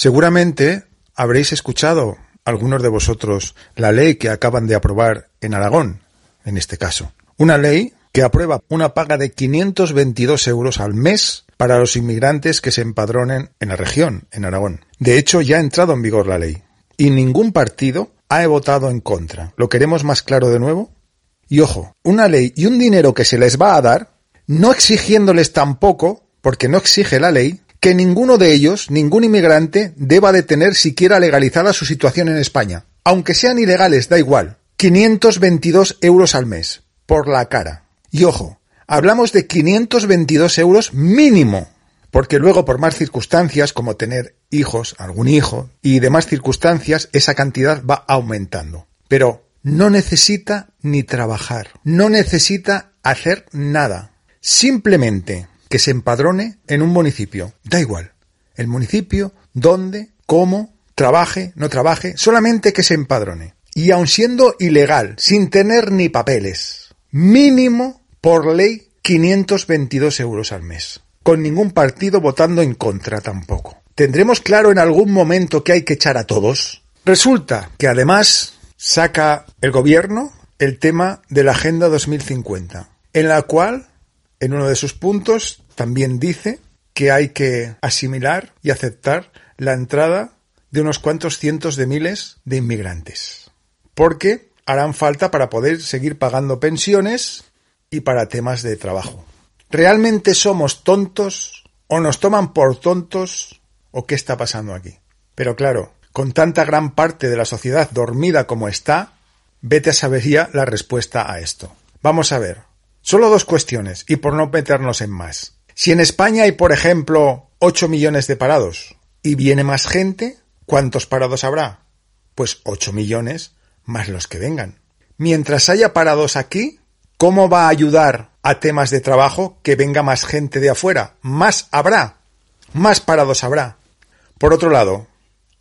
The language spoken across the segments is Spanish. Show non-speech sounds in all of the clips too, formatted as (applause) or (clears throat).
Seguramente habréis escuchado algunos de vosotros la ley que acaban de aprobar en Aragón, en este caso. Una ley que aprueba una paga de 522 euros al mes para los inmigrantes que se empadronen en la región, en Aragón. De hecho, ya ha entrado en vigor la ley. Y ningún partido ha votado en contra. ¿Lo queremos más claro de nuevo? Y ojo, una ley y un dinero que se les va a dar, no exigiéndoles tampoco, porque no exige la ley, que ninguno de ellos, ningún inmigrante, deba de tener siquiera legalizada su situación en España. Aunque sean ilegales, da igual. 522 euros al mes. Por la cara. Y ojo, hablamos de 522 euros mínimo, porque luego por más circunstancias, como tener hijos, algún hijo, y demás circunstancias, esa cantidad va aumentando. Pero no necesita ni trabajar, no necesita hacer nada. Simplemente que se empadrone en un municipio. Da igual. El municipio, dónde, cómo, trabaje, no trabaje, solamente que se empadrone. Y aun siendo ilegal, sin tener ni papeles, mínimo por ley 522 euros al mes. Con ningún partido votando en contra tampoco. ¿Tendremos claro en algún momento que hay que echar a todos? Resulta que además saca el gobierno el tema de la Agenda 2050, en la cual, en uno de sus puntos, también dice que hay que asimilar y aceptar la entrada de unos cuantos cientos de miles de inmigrantes. Porque harán falta para poder seguir pagando pensiones y para temas de trabajo. ¿Realmente somos tontos o nos toman por tontos o qué está pasando aquí? Pero claro, con tanta gran parte de la sociedad dormida como está, vete a saber ya la respuesta a esto. Vamos a ver. Solo dos cuestiones y por no meternos en más. Si en España hay, por ejemplo, 8 millones de parados y viene más gente, ¿cuántos parados habrá? Pues 8 millones más los que vengan. Mientras haya parados aquí, ¿Cómo va a ayudar a temas de trabajo que venga más gente de afuera? Más habrá, más parados habrá. Por otro lado,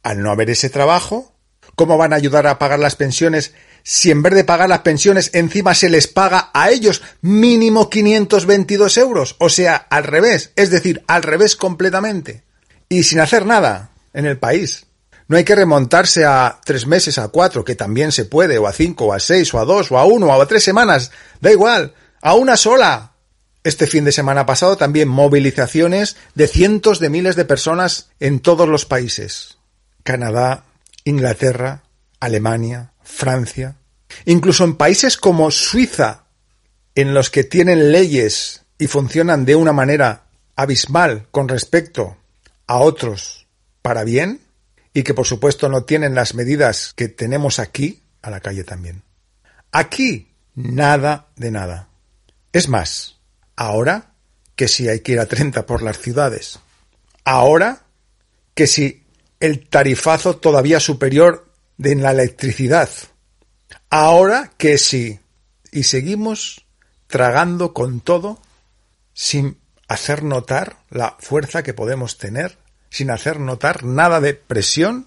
al no haber ese trabajo, ¿cómo van a ayudar a pagar las pensiones si en vez de pagar las pensiones encima se les paga a ellos mínimo 522 euros? O sea, al revés, es decir, al revés completamente. Y sin hacer nada en el país. No hay que remontarse a tres meses, a cuatro, que también se puede, o a cinco, o a seis, o a dos, o a uno, o a tres semanas. Da igual, a una sola. Este fin de semana pasado también movilizaciones de cientos de miles de personas en todos los países. Canadá, Inglaterra, Alemania, Francia. Incluso en países como Suiza, en los que tienen leyes y funcionan de una manera abismal con respecto a otros para bien, y que por supuesto no tienen las medidas que tenemos aquí, a la calle también. Aquí, nada de nada. Es más, ahora que si hay que ir a 30 por las ciudades. Ahora que si el tarifazo todavía superior de la electricidad. Ahora que si y seguimos tragando con todo sin hacer notar la fuerza que podemos tener sin hacer notar nada de presión.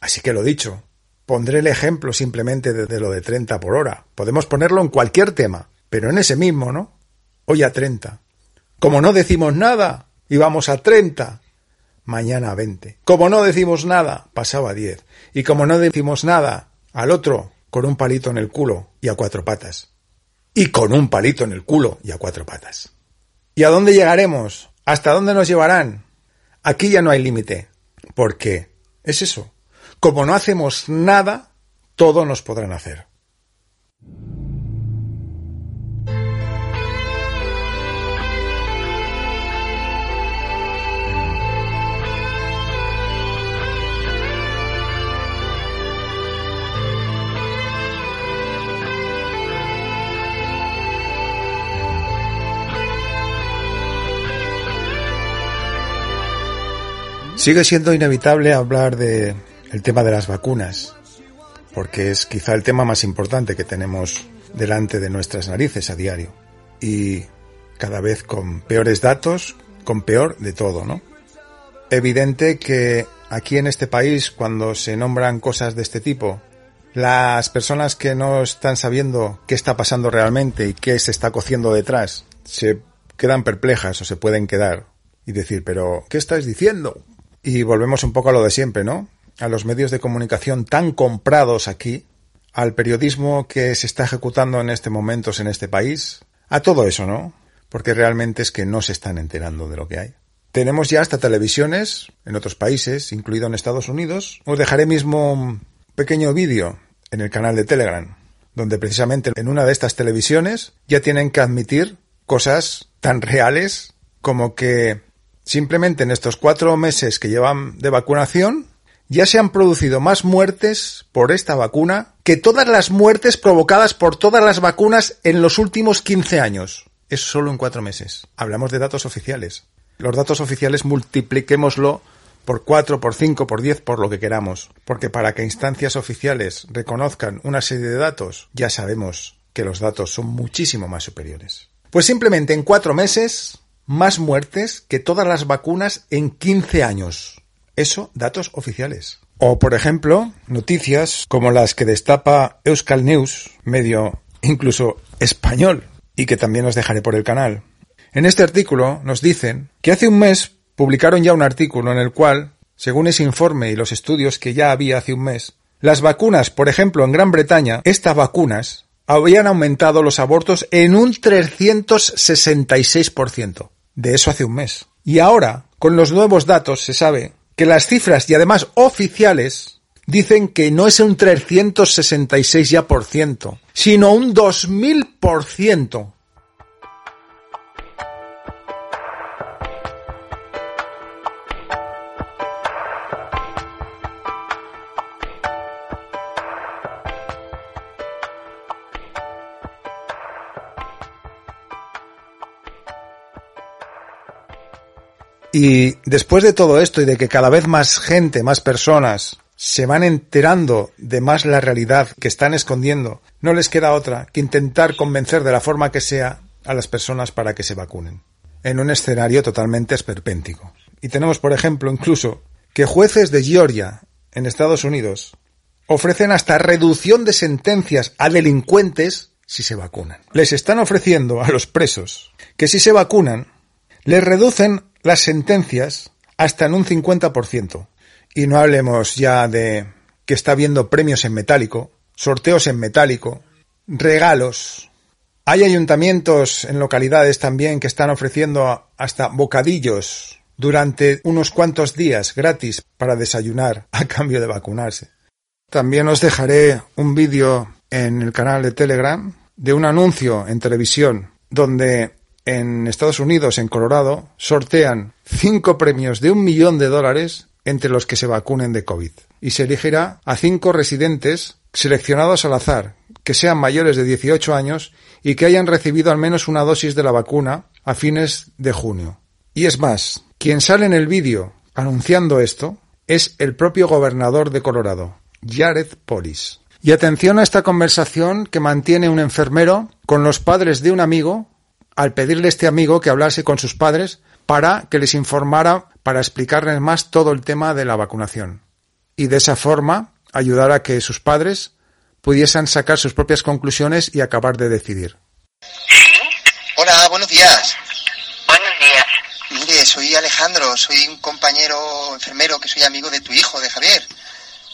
Así que lo dicho, pondré el ejemplo simplemente de, lo de 30 por hora. Podemos ponerlo en cualquier tema, pero en ese mismo, ¿no? Hoy a 30. Como no decimos nada, íbamos a 30. Mañana a 20. Como no decimos nada, pasaba a 10. Y como no decimos nada, al otro, con un palito en el culo y a cuatro patas. Y con un palito en el culo y a cuatro patas. ¿Y a dónde llegaremos? ¿Hasta dónde nos llevarán? Aquí ya no hay límite, porque es eso. Como no hacemos nada, todo nos podrán hacer. Sigue siendo inevitable hablar de el tema de las vacunas, porque es quizá el tema más importante que tenemos delante de nuestras narices a diario. Y cada vez con peores datos, con peor de todo, ¿no? Evidente que aquí en este país, cuando se nombran cosas de este tipo, las personas que no están sabiendo qué está pasando realmente y qué se está cociendo detrás, se quedan perplejas o se pueden quedar y decir, pero, ¿qué estás diciendo? Y volvemos un poco a lo de siempre, ¿no? A los medios de comunicación tan comprados aquí, al periodismo que se está ejecutando en este momento en este país, a todo eso, ¿no? Porque realmente es que no se están enterando de lo que hay. Tenemos ya hasta televisiones en otros países, incluido en Estados Unidos. Os dejaré mismo un pequeño vídeo en el canal de Telegram, donde precisamente en una de estas televisiones ya tienen que admitir cosas tan reales como que simplemente en estos cuatro meses que llevan de vacunación ya se han producido más muertes por esta vacuna que todas las muertes provocadas por todas las vacunas en los últimos 15 años. Es solo en cuatro meses. Hablamos de datos oficiales. Los datos oficiales multipliquémoslo por cuatro, por cinco, por diez, por lo que queramos. Porque para que instancias oficiales reconozcan una serie de datos, ya sabemos que los datos son muchísimo más superiores. Pues simplemente en cuatro meses, más muertes que todas las vacunas en 15 años. Eso, datos oficiales. O, por ejemplo, noticias como las que destapa Euskal News, medio incluso español, y que también os dejaré por el canal. En este artículo nos dicen que hace un mes publicaron ya un artículo en el cual, según ese informe y los estudios que ya había hace un mes, las vacunas, por ejemplo, en Gran Bretaña, estas vacunas habían aumentado los abortos en un 366%. De eso hace un mes. Y ahora, con los nuevos datos, se sabe que las cifras y además oficiales dicen que no es un 366 ya por ciento, sino un 2000 por ciento. Y después de todo esto y de que cada vez más gente, más personas se van enterando de más la realidad que están escondiendo, no les queda otra que intentar convencer de la forma que sea a las personas para que se vacunen. En un escenario totalmente esperpéntico. Y tenemos, por ejemplo, incluso que jueces de Georgia, en Estados Unidos, ofrecen hasta reducción de sentencias a delincuentes si se vacunan. Les están ofreciendo a los presos que si se vacunan, les reducen las sentencias hasta en un 50%. Y no hablemos ya de que está habiendo premios en metálico, sorteos en metálico, regalos. Hay ayuntamientos en localidades también que están ofreciendo hasta bocadillos durante unos cuantos días gratis para desayunar (laughs) a cambio de vacunarse. También os dejaré un vídeo en el canal de Telegram de un anuncio en televisión donde en Estados Unidos, en Colorado, sortean cinco premios de un millón de dólares entre los que se vacunen de COVID. Y se elegirá a cinco residentes seleccionados al azar, que sean mayores de 18 años y que hayan recibido al menos una dosis de la vacuna a fines de junio. Y es más, quien sale en el vídeo anunciando esto es el propio gobernador de Colorado, Jared Polis. Y atención a esta conversación que mantiene un enfermero con los padres de un amigo al pedirle a este amigo que hablase con sus padres para que les informara, para explicarles más todo el tema de la vacunación. Y de esa forma ayudar a que sus padres pudiesen sacar sus propias conclusiones y acabar de decidir. Hola, buenos días. Buenos días. Mire, soy Alejandro, soy un compañero enfermero que soy amigo de tu hijo, de Javier.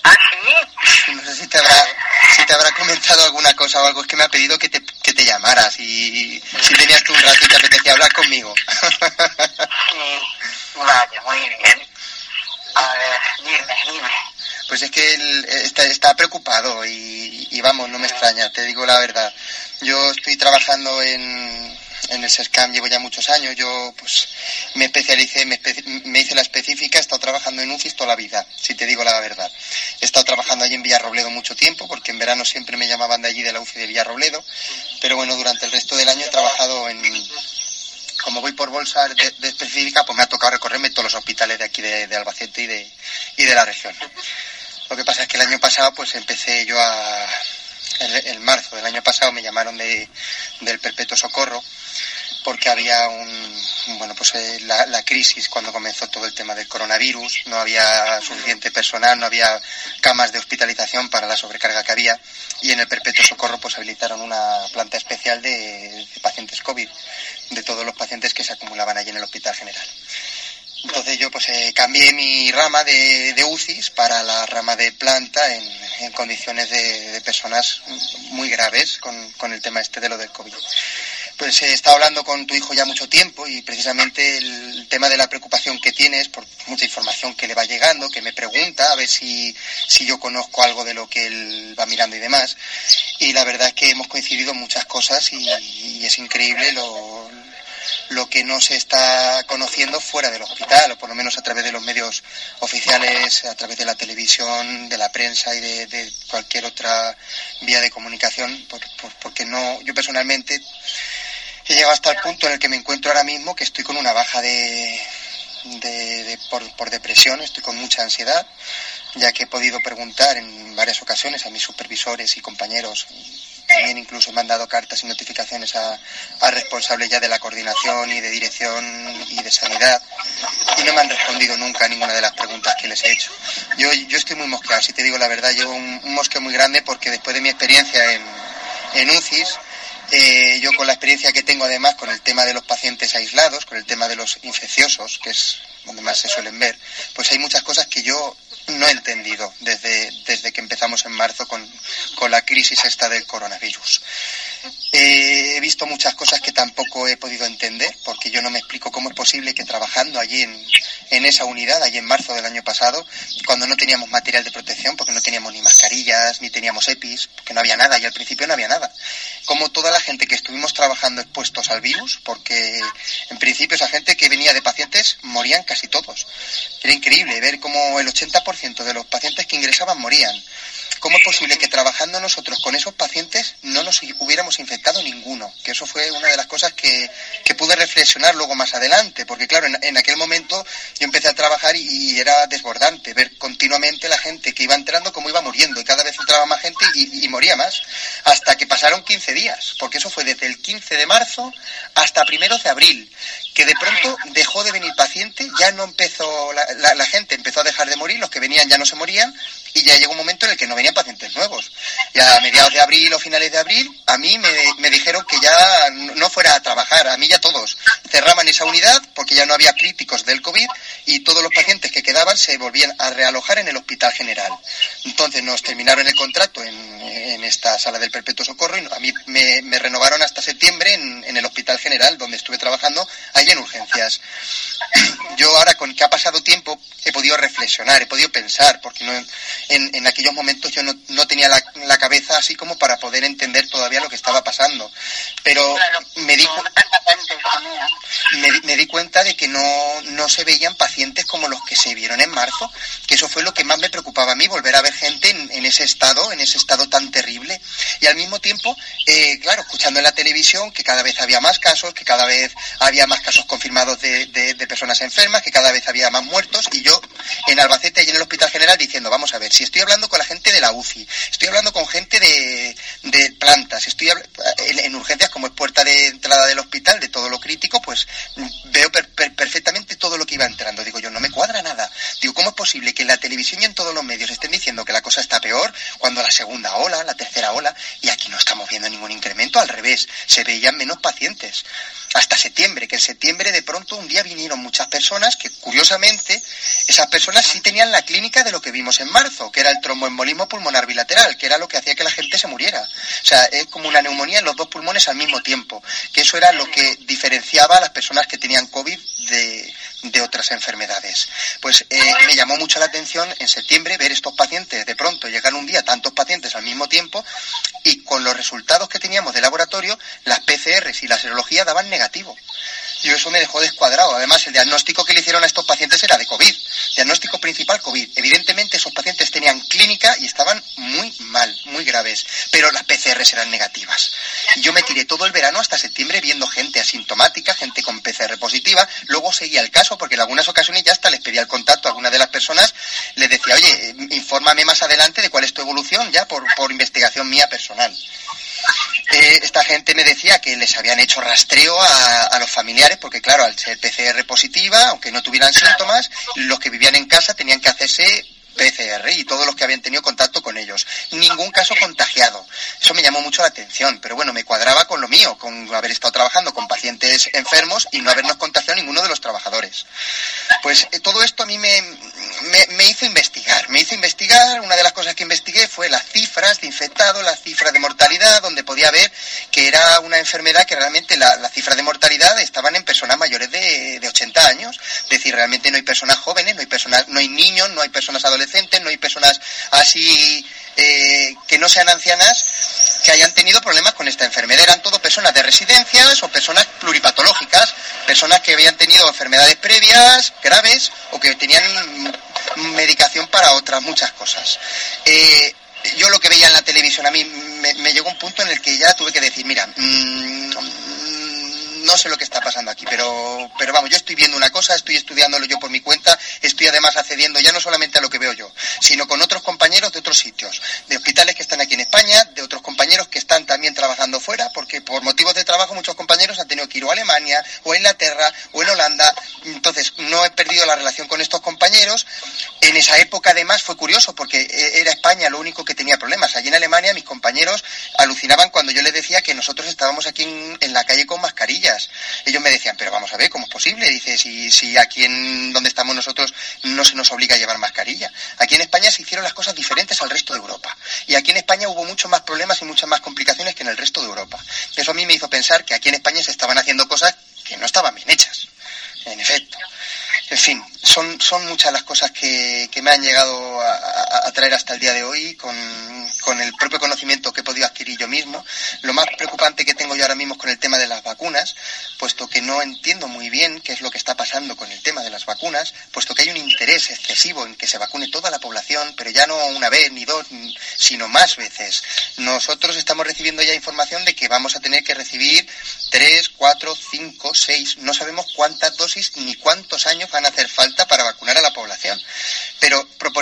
¿Ah, sí? No sé si te habrá, si te habrá comentado alguna cosa o algo, es que me ha pedido que te, que te llamaras y si tenías tú un rato y te apetecía hablar conmigo. Sí. Vale, muy bien. A ver, dime, dime. Pues es que él está, está preocupado y, y vamos, no me extraña, te digo la verdad. Yo estoy trabajando en, en el SESCAM, llevo ya muchos años, yo pues me especialicé, me, espe- me hice la específica, he estado trabajando en UCIS toda la vida, si te digo la verdad. He estado trabajando allí en Villarrobledo mucho tiempo, porque en verano siempre me llamaban de allí de la UCI de Villarrobledo, pero bueno, durante el resto del año he trabajado en, como voy por bolsa de, específica, pues me ha tocado recorrerme todos los hospitales de aquí de, de Albacete y de, y de la región. Lo que pasa es que el año pasado pues empecé yo a... El, el marzo del año pasado me llamaron de, del Perpetuo Socorro porque había un bueno pues eh, la, la crisis cuando comenzó todo el tema del coronavirus. No había suficiente personal no había camas de hospitalización para la sobrecarga que había. Y en el perpetuo socorro pues habilitaron una planta especial de, pacientes covid de todos los pacientes que se acumulaban allí en el hospital general. Entonces yo pues eh, cambié mi rama de, de, UCIs para la rama de planta en, en condiciones de, de, personas muy graves con, con, el tema este de lo del COVID. Pues he estado hablando con tu hijo ya mucho tiempo y precisamente el tema de la preocupación que tienes por mucha información que le va llegando, que me pregunta a ver si, si yo conozco algo de lo que él va mirando y demás. Y la verdad es que hemos coincidido en muchas cosas y, es increíble lo, lo que no se está conociendo fuera del hospital, o por lo menos a través de los medios oficiales, a través de la televisión, de la prensa y de, cualquier otra vía de comunicación, por, porque no, yo personalmente he llegado hasta el punto en el que me encuentro ahora mismo que estoy con una baja de, de, por, por, depresión, estoy con mucha ansiedad, ya que he podido preguntar en varias ocasiones a mis supervisores y compañeros también incluso me han dado cartas y notificaciones a, a responsables ya de la coordinación y de dirección y de sanidad y no me han respondido nunca a ninguna de las preguntas que les he hecho. Yo, yo estoy muy mosqueado, si te digo la verdad, llevo un, un muy grande porque después de mi experiencia en, en UCIS, eh, yo con la experiencia que tengo además con el tema de los pacientes aislados, con el tema de los infecciosos, que es donde más se suelen ver, pues hay muchas cosas que yo no he entendido desde, desde que empezamos en marzo con, con la crisis esta del coronavirus. Eh, he visto muchas cosas que tampoco he podido entender, porque yo no me explico cómo es posible que trabajando allí en, en esa unidad, allí en marzo del año pasado, cuando no teníamos material de protección, porque no teníamos ni mascarillas, ni teníamos EPIs, porque no había nada, y al principio no había nada. Como toda la gente que estuvimos trabajando expuestos al virus, porque en principio esa gente que venía de pacientes morían casi todos. Era increíble ver cómo el 80% de los pacientes que ingresaban morían. ¿Cómo es posible que trabajando nosotros con esos pacientes no nos hubiéramos infectado ninguno? Que eso fue una de las cosas que, que pude reflexionar luego más adelante, porque claro, en, en, aquel momento yo empecé a trabajar y, era desbordante ver continuamente la gente que iba entrando como iba muriendo y cada vez entraba más gente y, y moría más, hasta que pasaron 15 días, porque eso fue desde el 15 de marzo hasta primeros de abril, que de pronto dejó de venir paciente, ya no empezó, la, la, gente empezó a dejar de morir, los que venían ya no se morían y ya llegó un momento en el que no venían pacientes nuevos. Y a mediados de abril o finales de abril, a mí me, dijeron que ya no fuera a trabajar, a mí ya todos. Cerraban esa unidad porque ya no había críticos del COVID y todos los pacientes que quedaban se volvían a realojar en el Hospital General. Entonces nos terminaron el contrato en, esta sala del Perpetuo Socorro y a mí me, renovaron hasta septiembre en, el Hospital General, donde estuve trabajando en urgencias. (clears throat) Yo ahora, con que ha pasado tiempo, he podido reflexionar, he podido pensar, porque no, en, en aquellos momentos yo no, no tenía la, la, cabeza así como para poder entender todavía lo que estaba pasando. Pero me, di, me, me, di cuenta de que no, no se veían pacientes como los que se vieron en marzo, que eso fue lo que más me preocupaba a mí, volver a ver gente en, en ese estado, en ese estado tan terrible. Y al mismo tiempo, eh, claro, escuchando en la televisión que cada vez había más casos, que cada vez había más casos confirmados de, personas enfermas, que cada vez había más muertos, y yo en Albacete y en el Hospital General diciendo, vamos a ver, si estoy hablando con la gente de la UCI, estoy hablando con gente de, plantas, estoy en, en, urgencias como es puerta de entrada del hospital, de todo lo crítico, pues veo per, per, perfectamente todo lo que iba entrando. Digo yo, no me cuadra nada. Digo, ¿cómo es posible que en la televisión y en todos los medios estén diciendo que la cosa está peor cuando la segunda ola, la tercera ola, y aquí no estamos viendo ningún incremento? Al revés, se veían menos pacientes hasta septiembre, que en septiembre de pronto un día vinieron muchas personas que curiosamente esas personas sí tenían la clínica de lo que vimos en marzo, que era el tromboembolismo pulmonar bilateral, que era lo que hacía que la gente se muriera. O sea, es como una neumonía en los dos pulmones al mismo tiempo, que eso era lo que diferenciaba a las personas que tenían COVID de, de otras enfermedades. Pues eh, me llamó mucho la atención en septiembre ver estos pacientes, de pronto llegan un día tantos pacientes al mismo tiempo y con los resultados que teníamos de laboratorio, las PCRs y la serología daban negativo. Y eso me dejó descuadrado. Además, el diagnóstico que le hicieron a estos pacientes era de COVID. Diagnóstico principal COVID. Evidentemente, esos pacientes tenían clínica y estaban muy mal, muy graves. Pero las PCRs eran negativas. Y yo me tiré todo el verano hasta septiembre viendo gente asintomática, gente con PCR positiva. Luego seguía el caso porque en algunas ocasiones ya hasta les pedía el contacto a alguna de las personas. Les decía, oye, infórmame más adelante de cuál es tu evolución ya por, por investigación mía personal. Eh, esta gente me decía que les habían hecho rastreo a, los familiares, porque claro, al ser PCR positiva, aunque no tuvieran síntomas, los que vivían en casa tenían que hacerse PCR y todos los que habían tenido contacto con ellos. Ningún caso contagiado. Eso me llamó mucho la atención, pero bueno, me cuadraba con lo mío, con haber estado trabajando con pacientes enfermos y no habernos contagiado ninguno de los trabajadores. Pues eh, todo esto a mí me, me, hizo investigar. Me hizo investigar, una de las cosas que investigué fue las cifras de infectados, las cifras de mortalidad, donde podía ver que era una enfermedad que realmente las la cifras de mortalidad estaban en personas mayores de, de 80 años. Es decir, realmente no hay personas jóvenes, no hay personas, no hay niños, no hay personas adolescentes, no hay personas así eh, que no sean ancianas que hayan tenido problemas con esta enfermedad. Eran todo personas de residencias o personas pluripatológicas, personas que habían tenido enfermedades previas, graves, o que tenían medicación para otras muchas cosas. Eh, yo lo que veía en la televisión a mí me, llegó un punto en el que ya tuve que decir, mira, mm, no sé lo que está pasando aquí, pero, pero vamos, yo estoy viendo una cosa, estoy estudiándolo yo por mi cuenta, estoy además accediendo ya no solamente a lo que veo yo, sino con otros compañeros de otros sitios, de hospitales que están aquí en España, de otros compañeros que están también trabajando fuera, porque por motivos de trabajo muchos compañeros han tenido que ir a Alemania, o a Inglaterra, o en Holanda, entonces no he perdido la relación con estos compañeros. En esa época además fue curioso, porque e, era España lo único que tenía problemas. Allí en Alemania mis compañeros alucinaban cuando yo les decía que nosotros estábamos aquí en, en la calle con mascarillas ellos me decían, pero vamos a ver, ¿cómo es posible? Dice, si, si aquí en donde estamos nosotros no se nos obliga a llevar mascarilla. Aquí en España se hicieron las cosas diferentes al resto de Europa. Y aquí en España hubo muchos más problemas y muchas más complicaciones que en el resto de Europa. Eso a mí me hizo pensar que aquí en España se estaban haciendo cosas que no estaban bien hechas. En efecto. En fin, son, son muchas las cosas que, me han llegado a, traer hasta el día de hoy con, con, el propio conocimiento que he podido adquirir yo mismo. Lo más preocupante que tengo yo ahora mismo es con el tema de las vacunas, puesto que no entiendo muy bien qué es lo que está pasando con el tema de las vacunas, puesto que hay un interés excesivo en que se vacune toda la población, pero ya no una vez ni dos, sino más veces. Nosotros estamos recibiendo ya información de que vamos a tener que recibir tres, cuatro, cinco, seis, no sabemos cuántas dosis ni cuántos años van a hacer falta para vacunar a la población.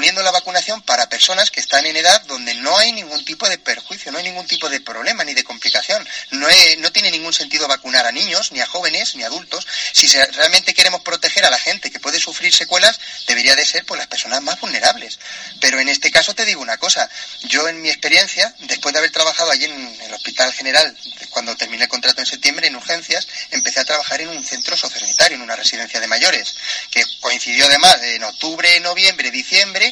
Pero proponiendo la vacunación para personas que están en edad donde no hay ningún tipo de perjuicio, no hay ningún tipo de problema ni de complicación. No, no tiene ningún sentido vacunar a niños, ni a jóvenes, ni a adultos. Si realmente queremos proteger a la gente que puede sufrir secuelas, debería de ser por las personas más vulnerables. Pero en este caso te digo una cosa. Yo en mi experiencia, después de haber trabajado allí en el Hospital General, cuando terminé el contrato en septiembre, en urgencias, empecé a trabajar en un centro sociosanitario, en una residencia de mayores que coincidió además en octubre, noviembre, diciembre,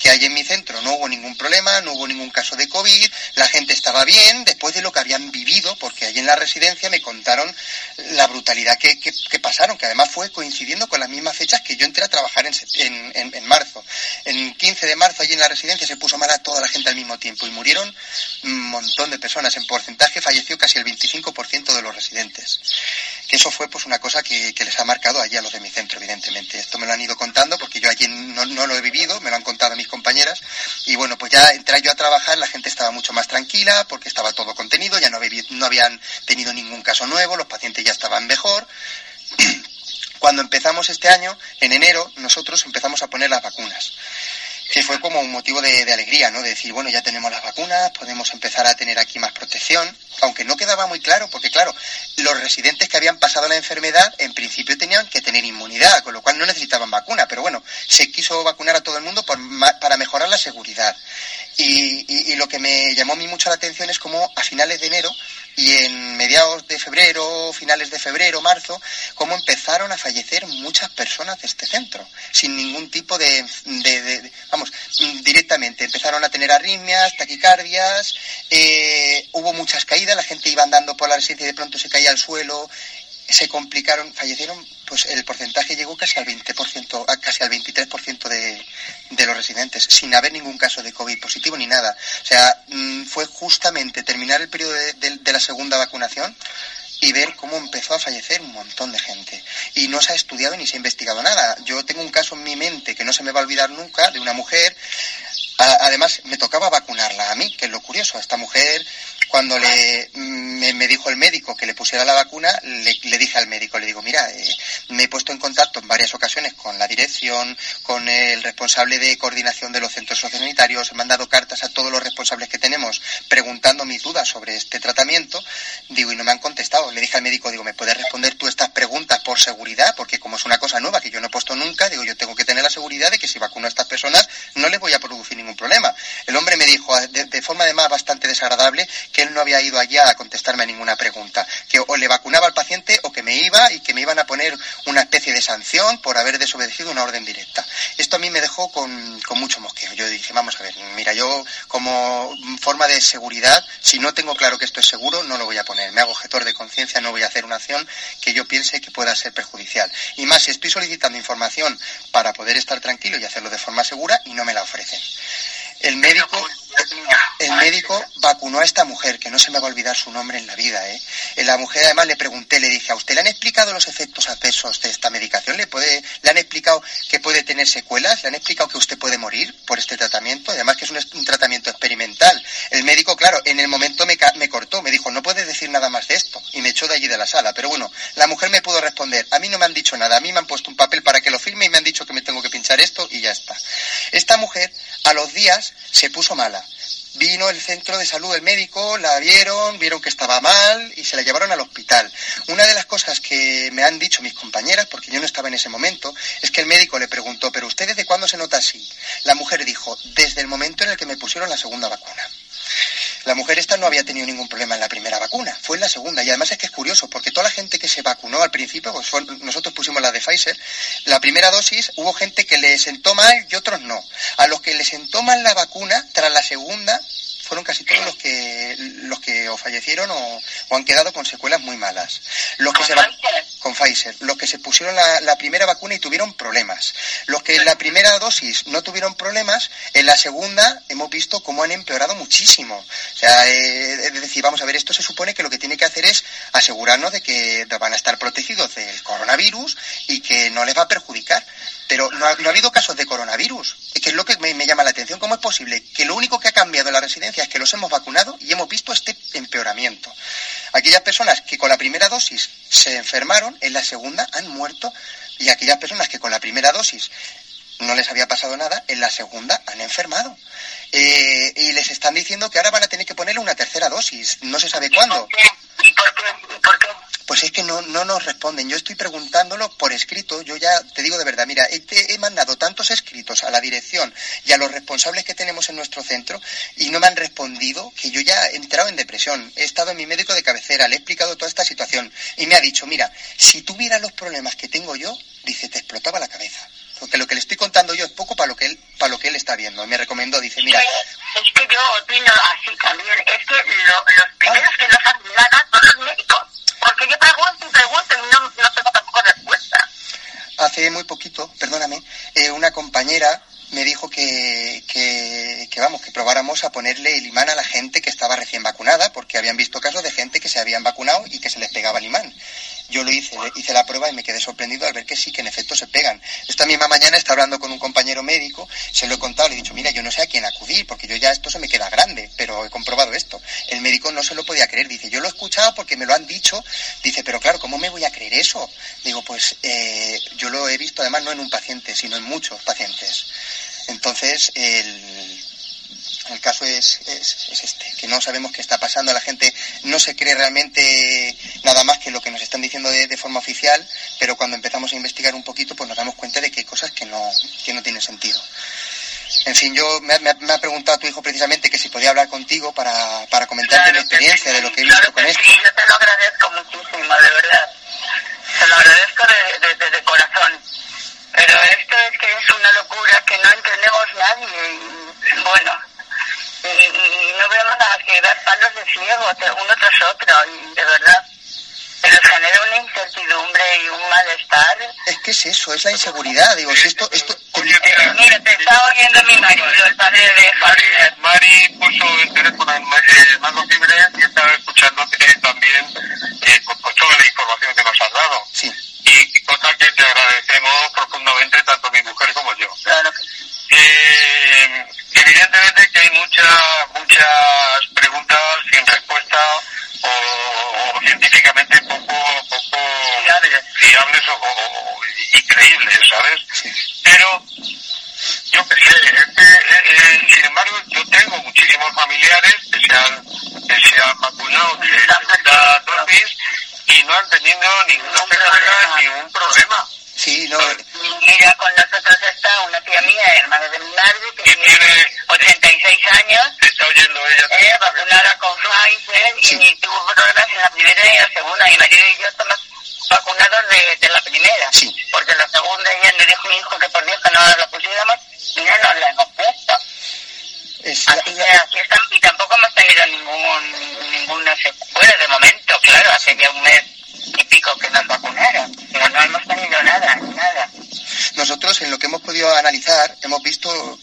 que hay en mi centro no hubo ningún problema, no hubo ningún caso de COVID, la gente estaba bien después de lo que habían vivido, porque allí en la residencia me contaron la brutalidad que, pasaron, que además fue coincidiendo con las mismas fechas que yo entré a trabajar en, en, marzo. El 15 de marzo allí en la residencia se puso mal a toda la gente al mismo tiempo y murieron un montón de personas. En porcentaje falleció casi el 25% de los residentes. Que eso fue pues una cosa que, les ha marcado allí a los de mi centro, evidentemente. Esto me lo han ido contando porque yo allí no, no lo he vivido, me lo han contado mis compañeras. Y bueno, pues ya entré yo a trabajar, la gente estaba mucho más tranquila porque estaba todo contenido, ya no, no habían tenido ningún caso nuevo, los pacientes ya estaban mejor. (clears throat) Cuando empezamos este año, en enero, nosotros empezamos a poner las vacunas que fue como un motivo de, de, alegría, ¿no? De decir, bueno, ya tenemos las vacunas, podemos empezar a tener aquí más protección, aunque no quedaba muy claro, porque claro, los residentes que habían pasado la enfermedad en principio tenían que tener inmunidad, con lo cual no necesitaban vacuna, pero bueno, se quiso vacunar a todo el mundo por, para mejorar la seguridad. Y, y, lo que me llamó a mí mucho la atención es como a finales de enero y en mediados de febrero, finales de febrero, marzo, cómo empezaron a fallecer muchas personas de este centro, sin ningún tipo de, de, vamos, directamente. Empezaron a tener arritmias, taquicardias, eh, hubo muchas caídas, la gente iba andando por la residencia y de pronto se caía al suelo, se complicaron, fallecieron, pues el porcentaje llegó casi al 20%, casi al 23% de, de los residentes, sin haber ningún caso de COVID positivo ni nada. O sea, mm, fue justamente terminar el periodo de, la segunda vacunación y ver cómo empezó a fallecer un montón de gente. Y no se ha estudiado ni se ha investigado nada. Yo tengo un caso en mi mente que no se me va a olvidar nunca, de una mujer además, me tocaba vacunarla a mí, que es lo curioso. Esta mujer, cuando le, me, dijo el médico que le pusiera la vacuna, le, dije al médico, le digo, mira, eh, me he puesto en contacto en varias ocasiones con la dirección, con el responsable de coordinación de los centros sociosanitarios, he mandado cartas a todos los responsables que tenemos preguntando mis dudas sobre este tratamiento, digo, y no me han contestado. Le dije al médico, digo, ¿me puedes responder tú estas preguntas por seguridad? Porque como es una cosa nueva que yo no he puesto nunca, digo, yo tengo que tener la seguridad de que si vacuno a estas personas no les voy a producir ningún problema. El hombre me dijo de, forma además bastante desagradable que él no había ido allí a contestarme a ninguna pregunta, que o le vacunaba al paciente o que me iba y que me iban a poner una especie de sanción por haber desobedecido una orden directa. Esto a mí me dejó con, con mucho mosqueo. Yo dije, vamos a ver, mira, yo como forma de seguridad, si no tengo claro que esto es seguro, no lo voy a poner. Me hago gestor de conciencia, no voy a hacer una acción que yo piense que pueda ser perjudicial. Y más, si estoy solicitando información para poder estar tranquilo y hacerlo de forma segura y no me la ofrecen. El médico, el médico vacunó a esta mujer, que no se me va a olvidar su nombre en la vida. ¿eh? La mujer además le pregunté, le dije, ¿a usted le han explicado los efectos adversos de esta medicación? ¿Le, puede, ¿Le han explicado que puede tener secuelas? ¿Le han explicado que usted puede morir por este tratamiento? Además que es un, tratamiento experimental. El médico, claro, en el momento me, me cortó, me dijo, no puede decir nada más de esto. Y me echó de allí de la sala. Pero bueno, la mujer me pudo responder, a mí no me han dicho nada, a mí me han puesto un papel para que lo firme y me han dicho que me tengo que pinchar esto y ya está. Esta mujer, a los días, se puso mala. Vino el centro de salud el médico, la vieron, vieron que estaba mal y se la llevaron al hospital. Una de las cosas que me han dicho mis compañeras, porque yo no estaba en ese momento, es que el médico le preguntó, ¿pero usted desde cuándo se nota así? La mujer dijo, desde el momento en el que me pusieron la segunda vacuna. La mujer esta no había tenido ningún problema en la primera vacuna, fue en la segunda. Y además es que es curioso, porque toda la gente que se vacunó al principio, pues nosotros pusimos la de Pfizer, la primera dosis hubo gente que le sentó mal y otros no. A los que le sentó mal la vacuna, tras la segunda, fueron casi todos los que los que o fallecieron o, han quedado con secuelas muy malas. Los que ¿Con se Pfizer? con Pfizer, los que se pusieron la, primera vacuna y tuvieron problemas. Los que en la primera dosis no tuvieron problemas, en la segunda hemos visto cómo han empeorado muchísimo. O sea, eh, es decir, vamos a ver, esto se supone que lo que tiene que hacer es asegurarnos de que van a estar protegidos del coronavirus y que no les va a perjudicar. Pero no ha, no ha habido casos de coronavirus. Es que es lo que me, me llama la atención. ¿Cómo es posible que lo único que ha cambiado en la residencia que los hemos vacunado y hemos visto este empeoramiento? Aquellas personas que con la primera dosis se enfermaron, en la segunda han muerto y aquellas personas que con la primera dosis no les había pasado nada, en la segunda han enfermado. Eh, y les están diciendo que ahora van a tener que ponerle una tercera dosis, no se sabe cuándo. Pues es que no, no nos responden. Yo estoy preguntándolo por escrito. Yo ya te digo de verdad, mira, he, he mandado tantos escritos a la dirección y a los responsables que tenemos en nuestro centro y no me han respondido que yo ya he entrado en depresión. He estado en mi médico de cabecera, le he explicado toda esta situación y me ha dicho, mira, si tú vieras los problemas que tengo yo, dice, te explotaba la cabeza. Porque lo que le estoy contando yo es poco para lo que él, para lo que él está viendo. Y me recomendó, dice, mira, Es que yo opino así también. Es que lo- los primeros que no saben nada son los médicos. Porque yo pregunto y pregunto y no, no tengo tampoco respuesta. hace muy poquito, perdóname, eh, una compañera me dijo que, que, que, vamos, que probáramos a ponerle el imán a la gente que estaba recién vacunada, porque habían visto casos de gente que se habían vacunado y que se les pegaba el imán. Yo lo hice, hice la prueba y me quedé sorprendido al ver que sí, que en efecto se pegan. Esta misma mañana está hablando con un compañero médico, se lo he contado, le he dicho, mira, yo no sé a quién acudir, porque yo ya esto se me queda grande, pero he comprobado esto. El médico no se lo podía creer, dice, yo lo he escuchado porque me lo han dicho, dice, pero claro, ¿cómo me voy a creer eso? Digo, pues eh, yo lo he visto además no en un paciente, sino en muchos pacientes. Entonces, el, el caso es, es, es este, que no sabemos qué está pasando, la gente no se cree realmente nada más que lo que nos están diciendo de, de forma oficial, pero cuando empezamos a investigar un poquito, pues nos damos cuenta de que hay cosas que no, que no tienen sentido. En fin, yo me, ha- me ha- me ha preguntado tu hijo precisamente que si podía hablar contigo para, para comentarte mi Claro que experiencia sí, de lo que he claro visto con esto. sí, yo te lo agradezco muchísimo, de verdad. Te lo agradezco de, de, de- de corazón. Pero esto es que es una locura que no entendemos nadie. Y, bueno, y, y no vemos nada que dar palos de ciego uno tras otro. Y de verdad, pero genera una incertidumbre y un malestar. Es que es eso, es la inseguridad. Digo, si esto, esto, Oye, mira, te está oyendo mi marido, el padre de Mari. Mari puso el teléfono en eh, manos libres y estaba escuchándote también eh, con, con toda la información que nos has dado. sí, Y cosa que te agradecemos la segunda. Y María y yo estamos vacunados de, de la primera. Sí. Porque la segunda ella me dijo mi hijo que por Dios que no la pusiéramos y no nos la hemos puesto. así, que, así estamos, y tampoco hemos tenido ningún, ninguna secuela de momento, claro, hace ya un mes y pico que nos vacunaron, pero no hemos tenido nada, nada. Nosotros en lo que hemos podido analizar hemos visto,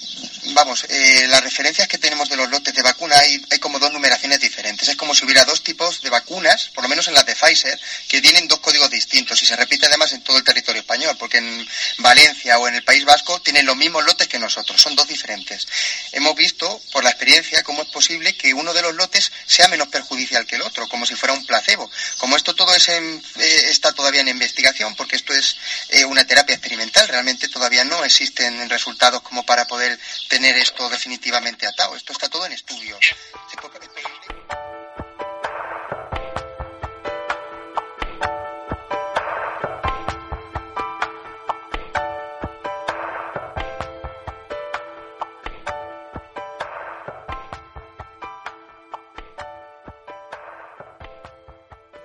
vamos, eh, las referencias que tenemos de los lotes de vacuna hay, hay como dos numeraciones diferentes. Es como si hubiera dos tipos de vacunas, por lo menos en las de Pfizer, que tienen dos códigos distintos y se repite además en todo el territorio español, porque en Valencia o en el País Vasco tienen los mismos lotes que nosotros, son dos diferentes. Hemos visto por la experiencia cómo es posible que uno de los lotes sea menos perjudicial que el otro, como si fuera un placebo. Como esto todo es en, eh, está todavía en investigación, porque esto es eh, una terapia experimental, realmente todavía no existen resultados como para poder tener esto definitivamente atado. Esto está todo en estudio.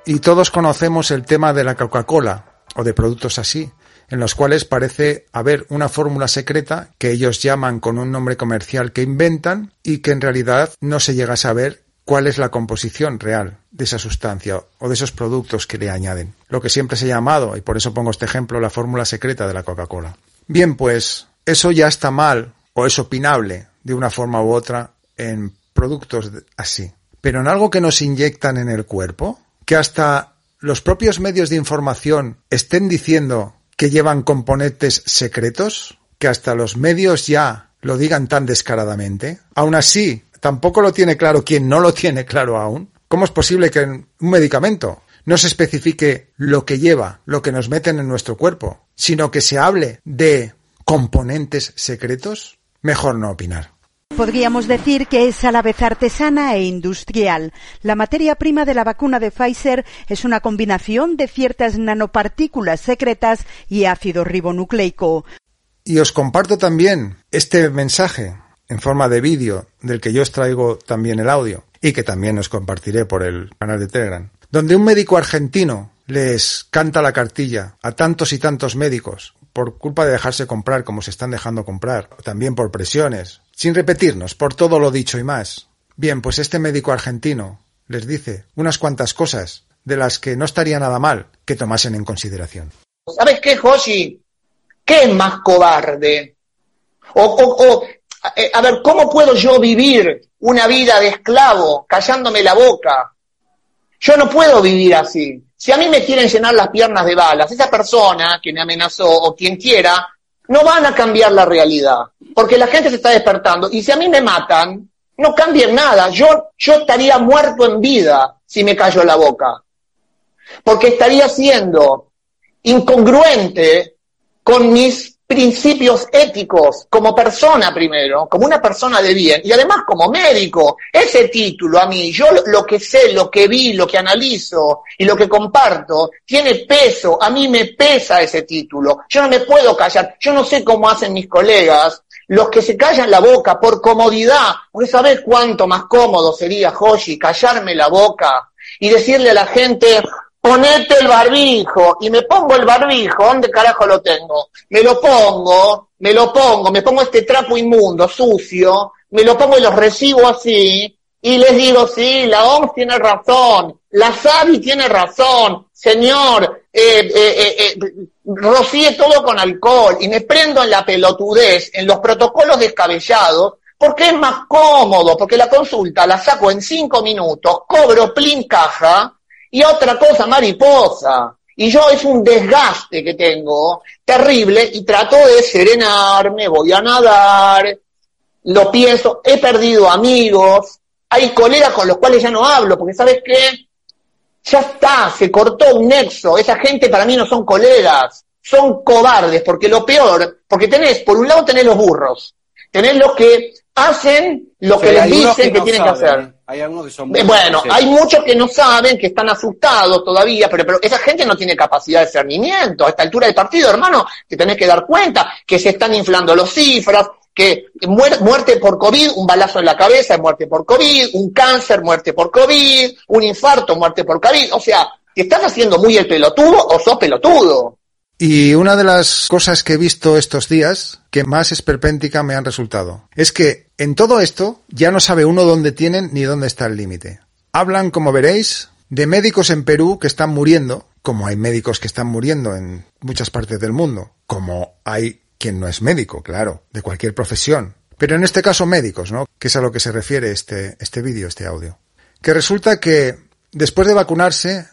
Y todos conocemos el tema de la Coca-Cola o de productos así, en los cuales parece haber una fórmula secreta que ellos llaman con un nombre comercial que inventan y que en realidad no se llega a saber cuál es la composición real de esa sustancia o de esos productos que le añaden. Lo que siempre se ha llamado, y por eso pongo este ejemplo, la fórmula secreta de la Coca-Cola. Bien, pues eso ya está mal o es opinable de una forma u otra en productos así. Pero en algo que nos inyectan en el cuerpo, que hasta los propios medios de información estén diciendo que llevan componentes secretos, que hasta los medios ya lo digan tan descaradamente. Aún así, tampoco lo tiene claro quien no lo tiene claro aún. ¿Cómo es posible que un medicamento no se especifique lo que lleva, lo que nos meten en nuestro cuerpo, sino que se hable de componentes secretos? Mejor no opinar. Podríamos decir que es a la vez artesana e industrial. La materia prima de la vacuna de Pfizer es una combinación de ciertas nanopartículas secretas y ácido ribonucleico. Y os comparto también este mensaje en forma de vídeo del que yo os traigo también el audio y que también os compartiré por el canal de Telegram, donde un médico argentino les canta la cartilla a tantos y tantos médicos por culpa de dejarse comprar como se están dejando comprar, también por presiones, sin repetirnos, por todo lo dicho y más. Bien, pues este médico argentino les dice unas cuantas cosas de las que no estaría nada mal que tomasen en consideración. ¿Sabes qué, Joshi? ¿Qué es más cobarde? O, o- o, eh, a ver, ¿cómo puedo yo vivir una vida de esclavo callándome la boca? Yo no puedo vivir así. Si a mí me quieren llenar las piernas de balas, esa persona que me amenazó o quien quiera, no van a cambiar la realidad, porque la gente se está despertando. Y si a mí me matan, no cambien nada. Yo, yo estaría muerto en vida si me callo la boca, porque estaría siendo incongruente con mis principios éticos como persona primero, como una persona de bien y además como médico. Ese título a mí, yo lo- que sé, lo que vi, lo que analizo y lo que comparto, tiene peso, a mí me pesa ese título. Yo no me puedo callar, yo no sé cómo hacen mis colegas, los que se callan la boca por comodidad, porque sabés cuánto más cómodo sería, Joshi, callarme la boca y decirle a la gente, ponete el barbijo, y me pongo el barbijo, ¿dónde carajo lo tengo? Me lo pongo, me lo pongo, me pongo este trapo inmundo, sucio, me lo pongo y los recibo así, y les digo, sí, la OMS tiene razón, la SABI tiene razón, señor, eh, eh, eh, eh, rocíe todo con alcohol, y me prendo en la pelotudez, en los protocolos descabellados, porque es más cómodo, porque la consulta la saco en cinco minutos, cobro plin caja, y otra cosa, mariposa. Y yo es un desgaste que tengo terrible y trato de serenarme, voy a nadar, lo pienso, he perdido amigos, hay colegas con los cuales ya no hablo, porque sabes qué, ya está, se cortó un nexo, esa gente para mí no son colegas, son cobardes, porque lo peor, porque tenés, por un lado tenés los burros, tenés los que hacen lo que les dicen que, tienen que hacer. Hay algunos que son eh, bueno, hay muchos que no saben, que están asustados todavía, pero, pero esa gente no tiene capacidad de discernimiento. A esta altura del partido, hermano, te tenés que dar cuenta que se están inflando las cifras, que muerte por COVID, un balazo en la cabeza, muerte por COVID, un cáncer, muerte por COVID, un infarto, muerte por COVID. O sea, ¿te estás haciendo muy el pelotudo o sos pelotudo? Y una de las cosas que he visto estos días que más esperpéntica me han resultado es que en todo esto ya no sabe uno dónde tienen ni dónde está el límite. Hablan, como veréis, de médicos en Perú que están muriendo, como hay médicos que están muriendo en muchas partes del mundo, como hay quien no es médico, claro, de cualquier profesión. Pero en este caso médicos, ¿no? Que es a lo que se refiere este, este vídeo, este audio. Que resulta que después de vacunarse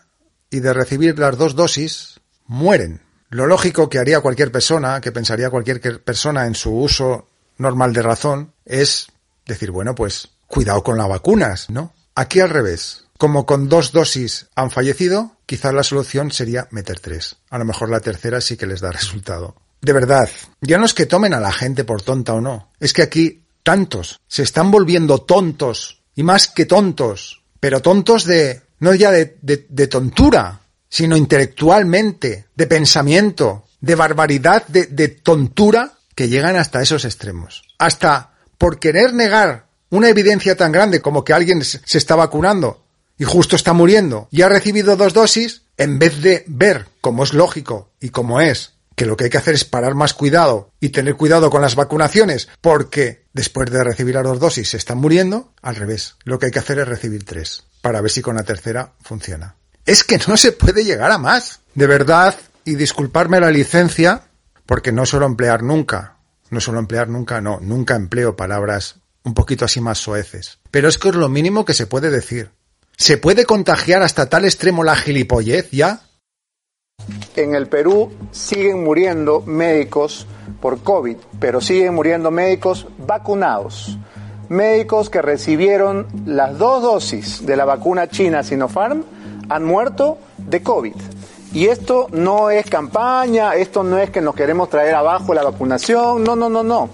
y de recibir las dos dosis, mueren lo lógico que haría cualquier persona, que pensaría cualquier persona en su uso normal de razón, es decir, bueno, pues cuidado con las vacunas, ¿no? Aquí al revés. Como con dos dosis han fallecido, quizás la solución sería meter tres. A lo mejor la tercera sí que les da resultado. De verdad, ya no es que tomen a la gente por tonta o no, es que aquí tantos se están volviendo tontos, y más que tontos, pero tontos de, no ya de, de, de tontura, sino intelectualmente, de pensamiento, de barbaridad, de, tontura, que llegan hasta esos extremos. Hasta por querer negar una evidencia tan grande como que alguien se está vacunando y justo está muriendo y ha recibido dos dosis, en vez de ver, como es lógico y como es, que lo que hay que hacer es parar más cuidado y tener cuidado con las vacunaciones porque después de recibir las dos dosis se están muriendo, al revés, lo que hay que hacer es recibir tres para ver si con la tercera funciona. Es que no se puede llegar a más. De verdad, y disculparme la licencia, porque no suelo emplear nunca, no suelo emplear nunca, no, nunca empleo palabras un poquito así más soeces. Pero es que es lo mínimo que se puede decir. ¿Se puede contagiar hasta tal extremo la gilipollez ya? En el Perú siguen muriendo médicos por COVID, pero siguen muriendo médicos vacunados. Médicos que recibieron las dos dosis de la vacuna china Sinopharm han muerto de COVID. Y esto no es campaña, esto no es que nos queremos traer abajo la vacunación, no, no, no, no.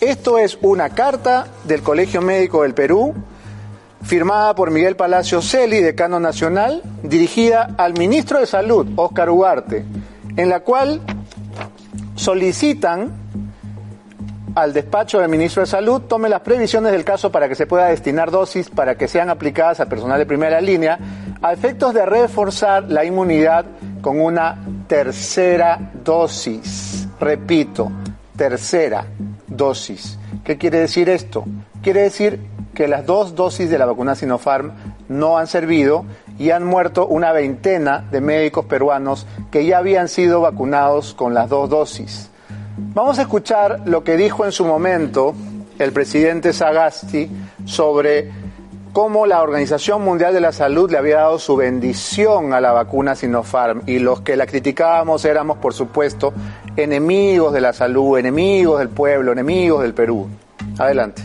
Esto es una carta del Colegio Médico del Perú, firmada por Miguel Palacio Celi, decano nacional, dirigida al ministro de Salud, Óscar Ugarte, en la cual solicitan al despacho del ministro de Salud tome las previsiones del caso para que se pueda destinar dosis para que sean aplicadas al personal de primera línea a efectos de reforzar la inmunidad con una tercera dosis. Repito, tercera dosis. ¿Qué quiere decir esto? Quiere decir que las dos dosis de la vacuna Sinopharm no han servido y han muerto una veintena de médicos peruanos que ya habían sido vacunados con las dos dosis. Vamos a escuchar lo que dijo en su momento el presidente Sagasti sobre cómo la Organización Mundial de la Salud le había dado su bendición a la vacuna Sinopharm y los que la criticábamos éramos, por supuesto, enemigos de la salud, enemigos del pueblo, enemigos del Perú. Adelante.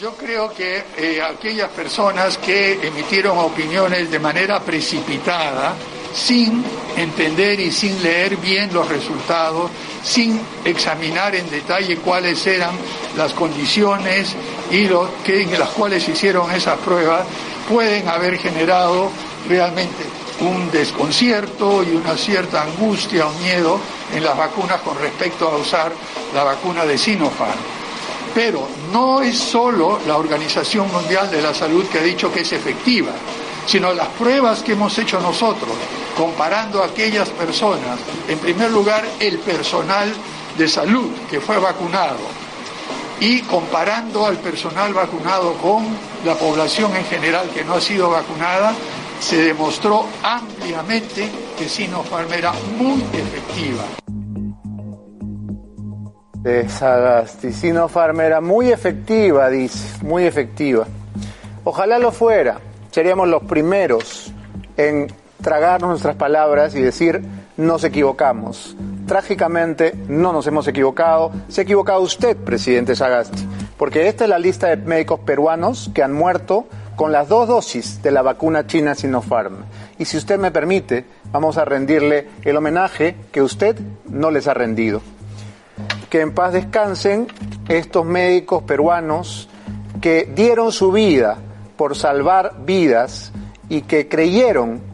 Yo creo que eh, aquellas personas que emitieron opiniones de manera precipitada, sin entender y sin leer bien los resultados, sin examinar en detalle cuáles eran las condiciones y en las cuales hicieron esas pruebas, pueden haber generado realmente un desconcierto y una cierta angustia o miedo en las vacunas con respecto a usar la vacuna de Sinopharm. Pero no es solo la Organización Mundial de la Salud que ha dicho que es efectiva, sino las pruebas que hemos hecho nosotros, comparando a aquellas personas, en primer lugar el personal de salud que fue vacunado y comparando al personal vacunado con la población en general que no ha sido vacunada, se demostró ampliamente que Sinopharm era muy efectiva. Esa Sinopharm era muy efectiva, dice, muy efectiva. Ojalá lo fuera seríamos los primeros en tragarnos nuestras palabras y decir nos equivocamos. Trágicamente, no nos hemos equivocado. Se ha equivocado usted, presidente Sagasti, porque esta es la lista de médicos peruanos que han muerto con las dos dosis de la vacuna china Sinopharm. Y si usted me permite, vamos a rendirle el homenaje que usted no les ha rendido. Que en paz descansen estos médicos peruanos que dieron su vida por salvar vidas y que creyeron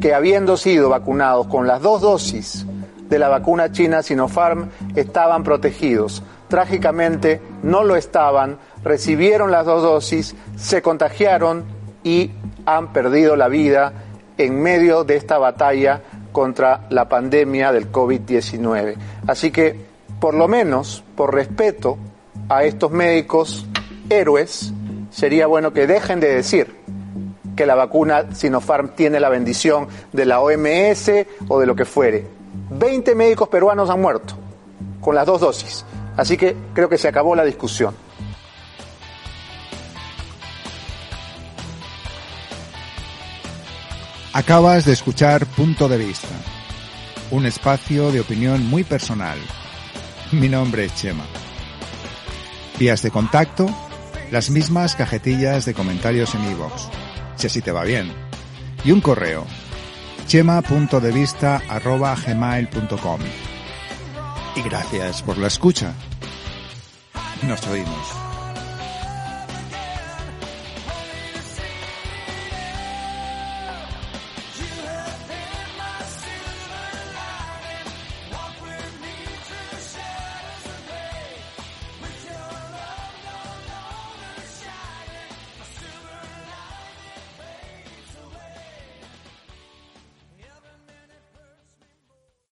que habiendo sido vacunados con las dos dosis de la vacuna china Sinopharm estaban protegidos. Trágicamente no lo estaban, recibieron las dos dosis, se contagiaron y han perdido la vida en medio de esta batalla contra la pandemia del COVID-19. Así que, por lo menos, por respeto a estos médicos héroes, sería bueno que dejen de decir que la vacuna Sinopharm tiene la bendición de la OMS o de lo que fuere. 20 médicos peruanos han muerto con las dos dosis. Así que creo que se acabó la discusión. Acabas de escuchar Punto de Vista, un espacio de opinión muy personal. Mi nombre es Chema. Vías de contacto, las mismas cajetillas de comentarios en iVoox, si te va bien. Y un correo, chema.devista.gmail.com. Y gracias por la escucha. Nos oímos.